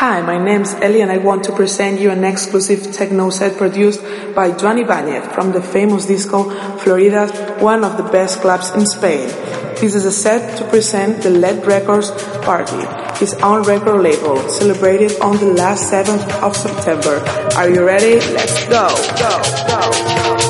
Hi, my name's Ellie and I want to present you an exclusive techno set produced by Joan Ibanez from the famous disco Florida, one of the best clubs in Spain. This is a set to present the LED Records Party, his own record label, celebrated on the last 7th of September. Are you ready? Let's go, go, go.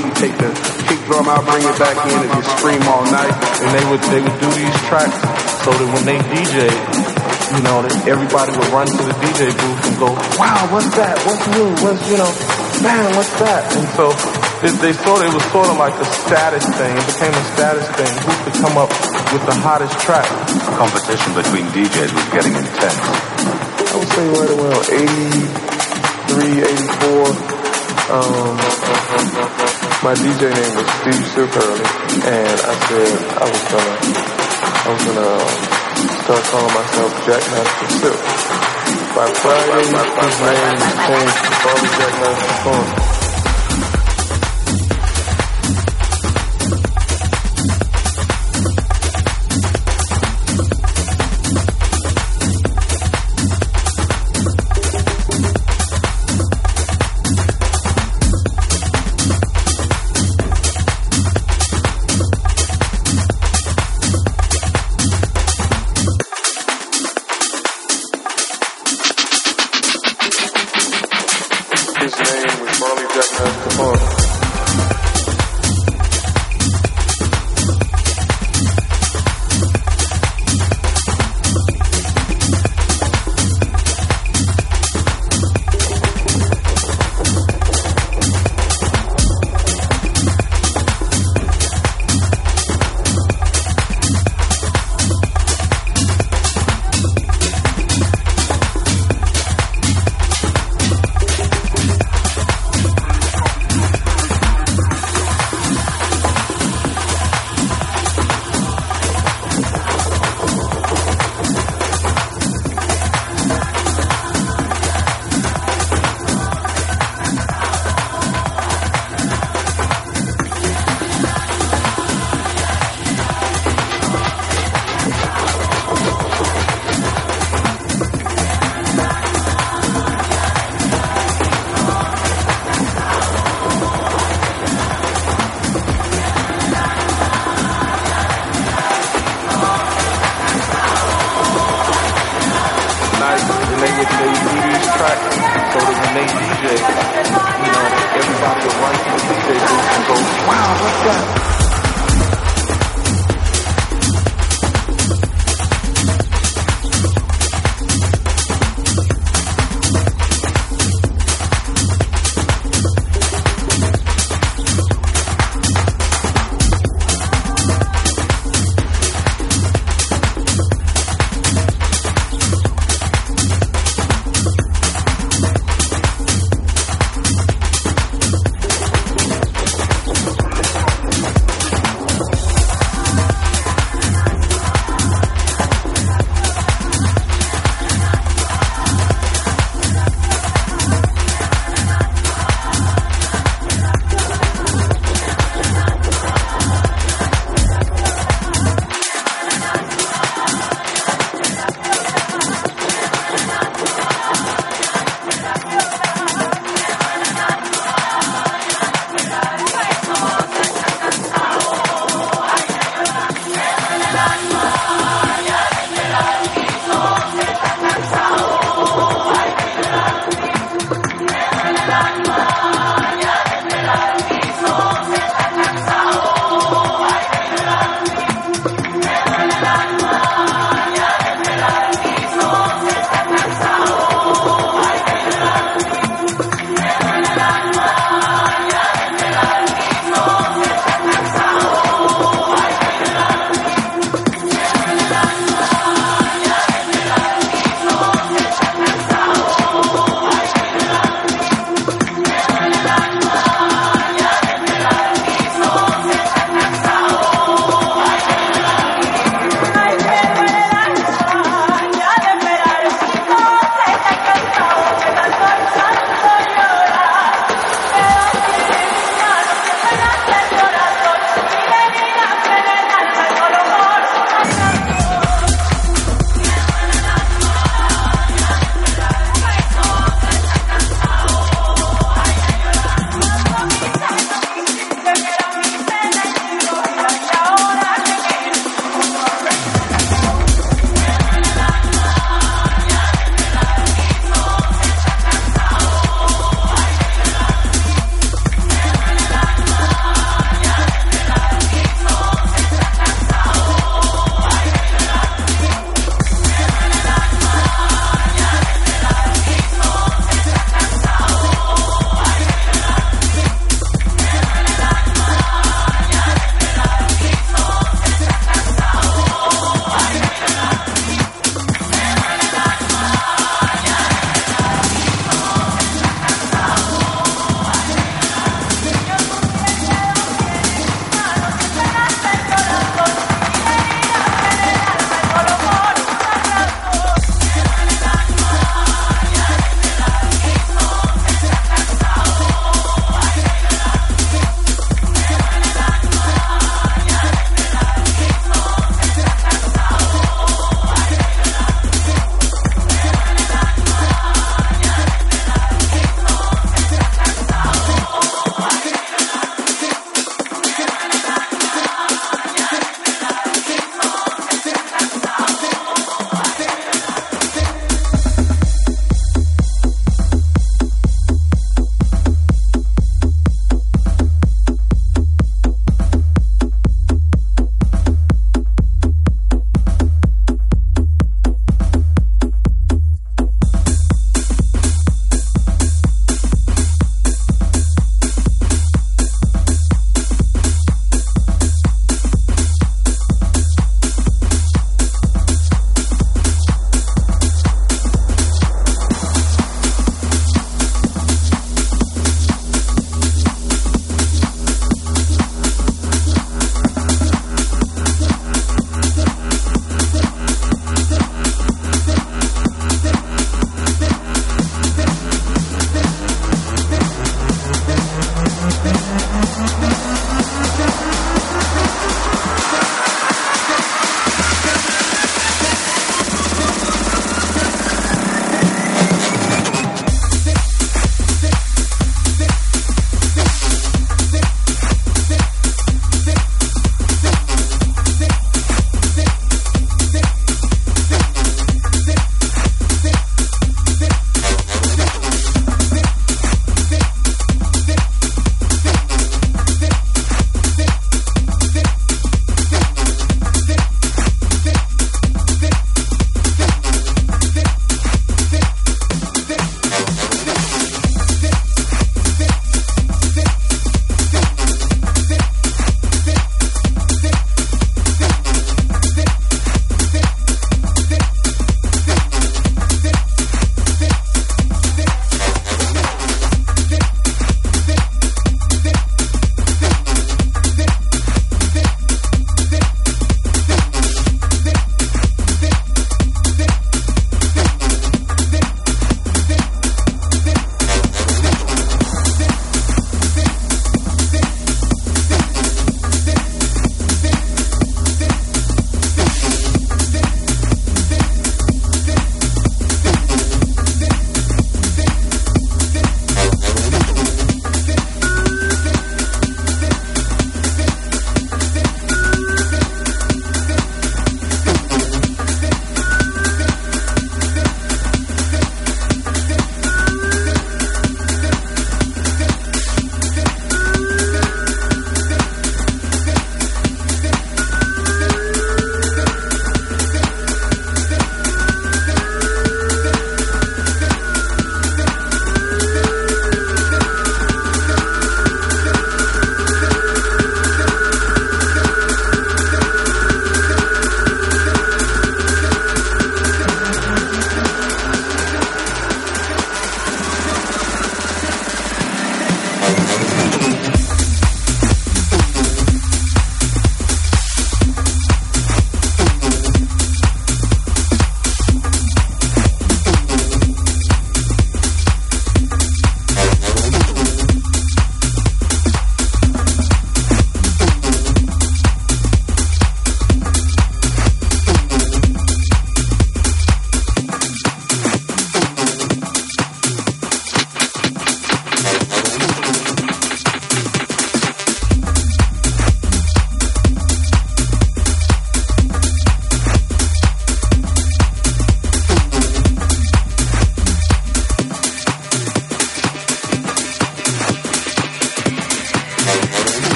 you take the kick drum out, bring it back in and just scream all night. And they would, they would do these tracks so that when they DJ, you know, that everybody would run to the DJ booth and go, wow, what's that? What's new? What's, you know, man, what's that? And so it, they sort of, it was sort of like a status thing. It became a status thing. Who could come up with the hottest track? Competition between DJs was getting intense. I would say right around 83, 84. Um, my DJ name was Steve Silk Hurley, and I said I was gonna, I was gonna start calling myself Jack Master Silk. By Friday, his name changed to Bobby Jack Master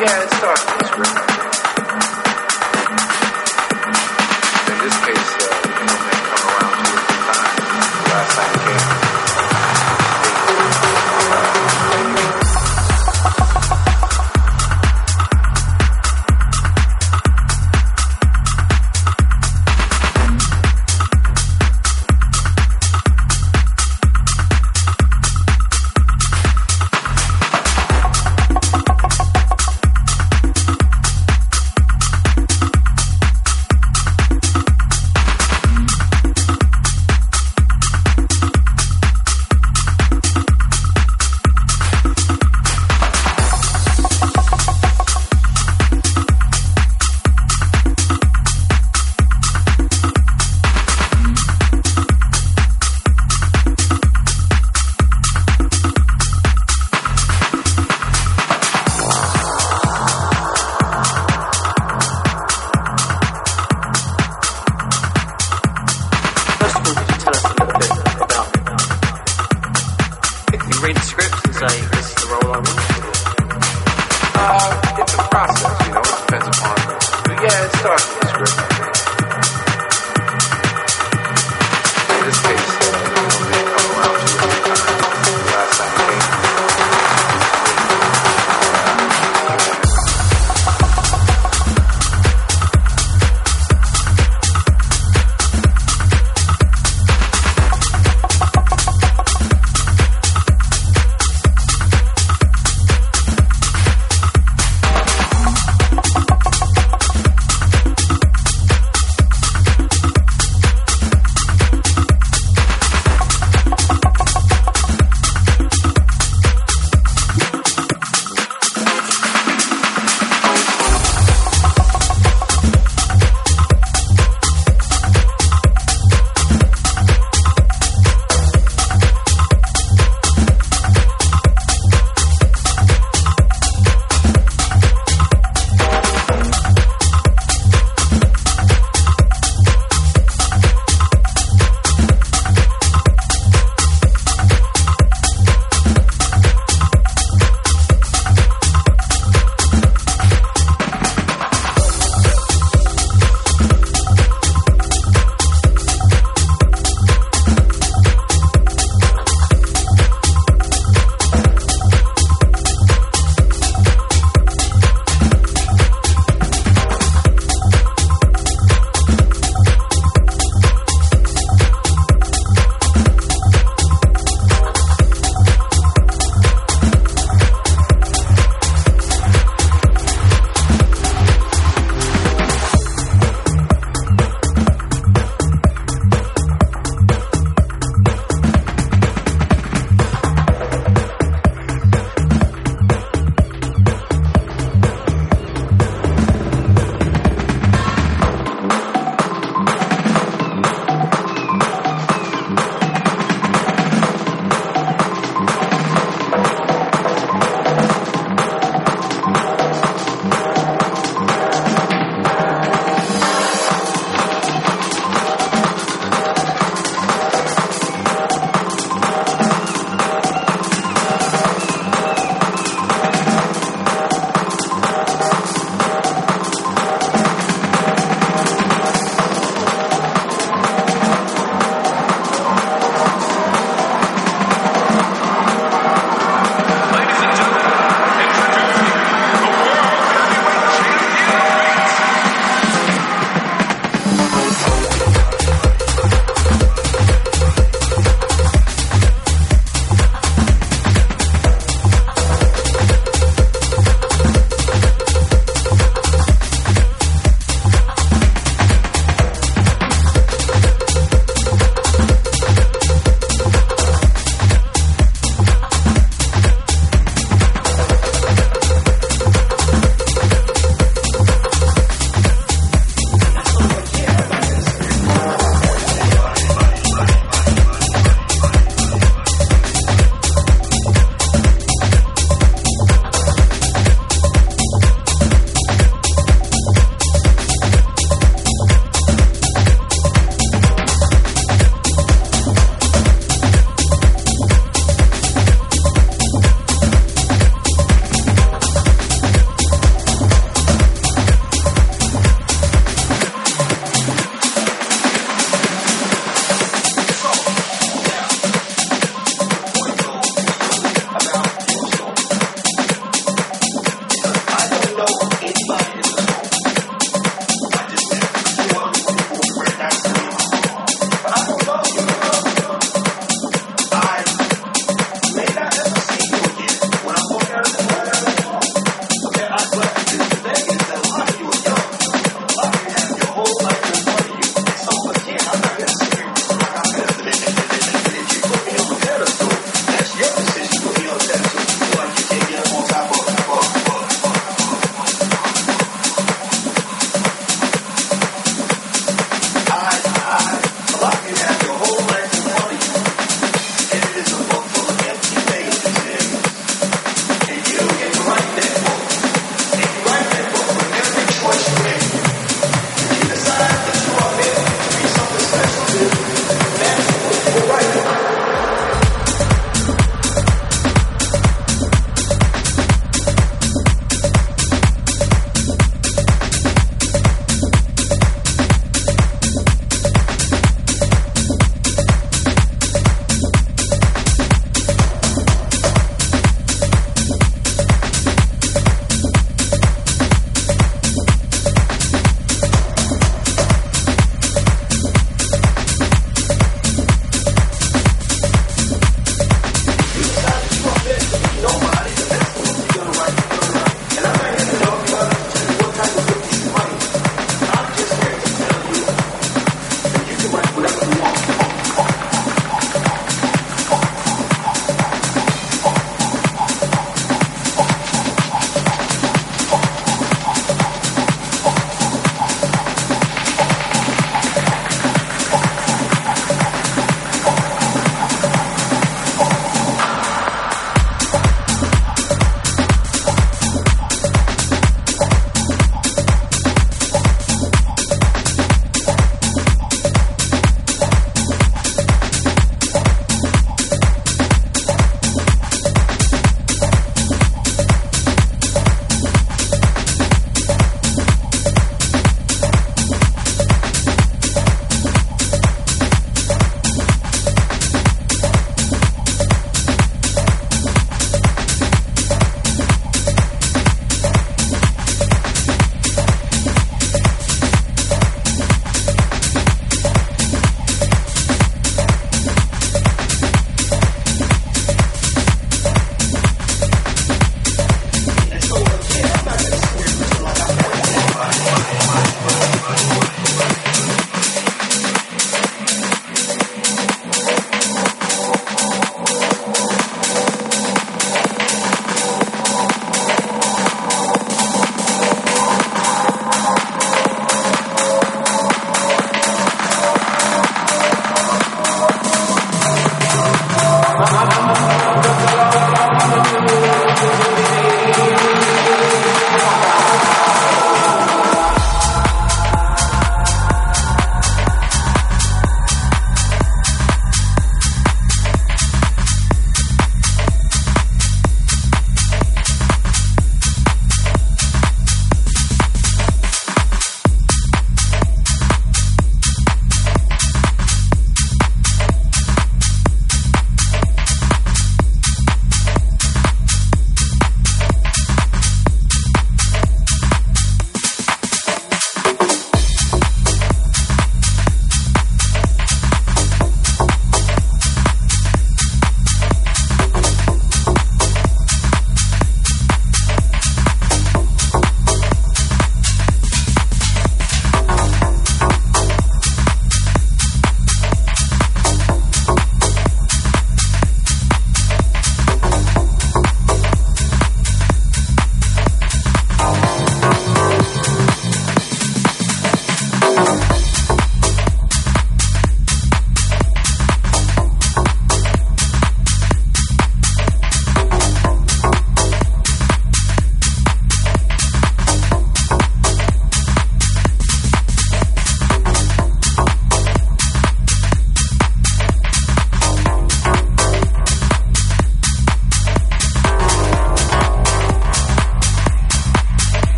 yeah, it's dark. this.